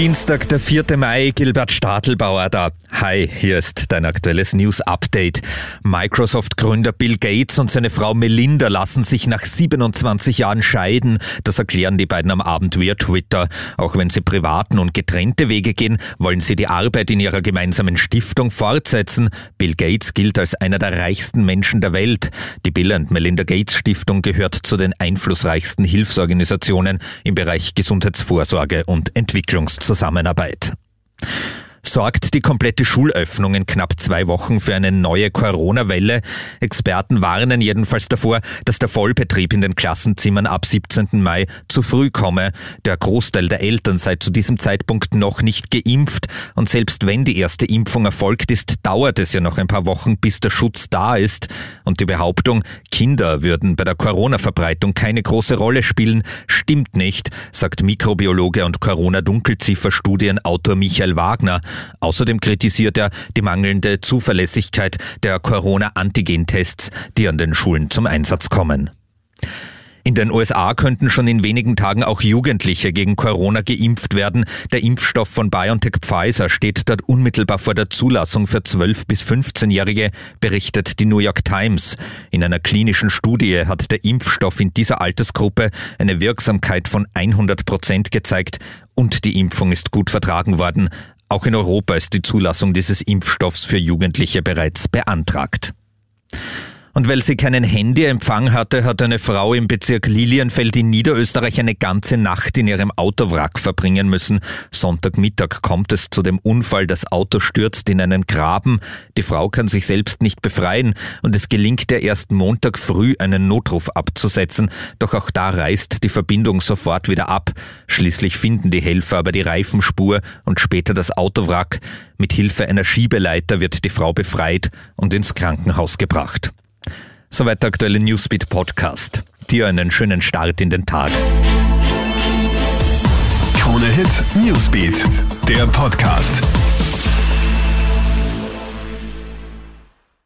Dienstag, der 4. Mai, Gilbert Stadelbauer da. Hi, hier ist dein aktuelles News Update. Microsoft-Gründer Bill Gates und seine Frau Melinda lassen sich nach 27 Jahren scheiden. Das erklären die beiden am Abend via Twitter. Auch wenn sie privaten und getrennte Wege gehen, wollen sie die Arbeit in ihrer gemeinsamen Stiftung fortsetzen. Bill Gates gilt als einer der reichsten Menschen der Welt. Die Bill und Melinda Gates Stiftung gehört zu den einflussreichsten Hilfsorganisationen im Bereich Gesundheitsvorsorge und Entwicklungszusammenarbeit. Zusammenarbeit. Sorgt die komplette Schulöffnung in knapp zwei Wochen für eine neue Corona-Welle? Experten warnen jedenfalls davor, dass der Vollbetrieb in den Klassenzimmern ab 17. Mai zu früh komme. Der Großteil der Eltern sei zu diesem Zeitpunkt noch nicht geimpft und selbst wenn die erste Impfung erfolgt ist, dauert es ja noch ein paar Wochen, bis der Schutz da ist. Und die Behauptung, Kinder würden bei der Corona-Verbreitung keine große Rolle spielen, stimmt nicht, sagt Mikrobiologe und Corona-Dunkelziffer-Studienautor Michael Wagner. Außerdem kritisiert er die mangelnde Zuverlässigkeit der Corona-Antigen-Tests, die an den Schulen zum Einsatz kommen. In den USA könnten schon in wenigen Tagen auch Jugendliche gegen Corona geimpft werden. Der Impfstoff von BioNTech Pfizer steht dort unmittelbar vor der Zulassung für 12- bis 15-Jährige, berichtet die New York Times. In einer klinischen Studie hat der Impfstoff in dieser Altersgruppe eine Wirksamkeit von 100 Prozent gezeigt und die Impfung ist gut vertragen worden. Auch in Europa ist die Zulassung dieses Impfstoffs für Jugendliche bereits beantragt. Und weil sie keinen Handyempfang hatte, hat eine Frau im Bezirk Lilienfeld in Niederösterreich eine ganze Nacht in ihrem Autowrack verbringen müssen. Sonntagmittag kommt es zu dem Unfall, das Auto stürzt in einen Graben. Die Frau kann sich selbst nicht befreien und es gelingt ihr erst Montag früh einen Notruf abzusetzen. Doch auch da reißt die Verbindung sofort wieder ab. Schließlich finden die Helfer aber die Reifenspur und später das Autowrack. Mit Hilfe einer Schiebeleiter wird die Frau befreit und ins Krankenhaus gebracht. Soweit der aktuelle Newsbeat Podcast. Dir einen schönen Start in den Tag. Krone Hit Newsbeat, der Podcast.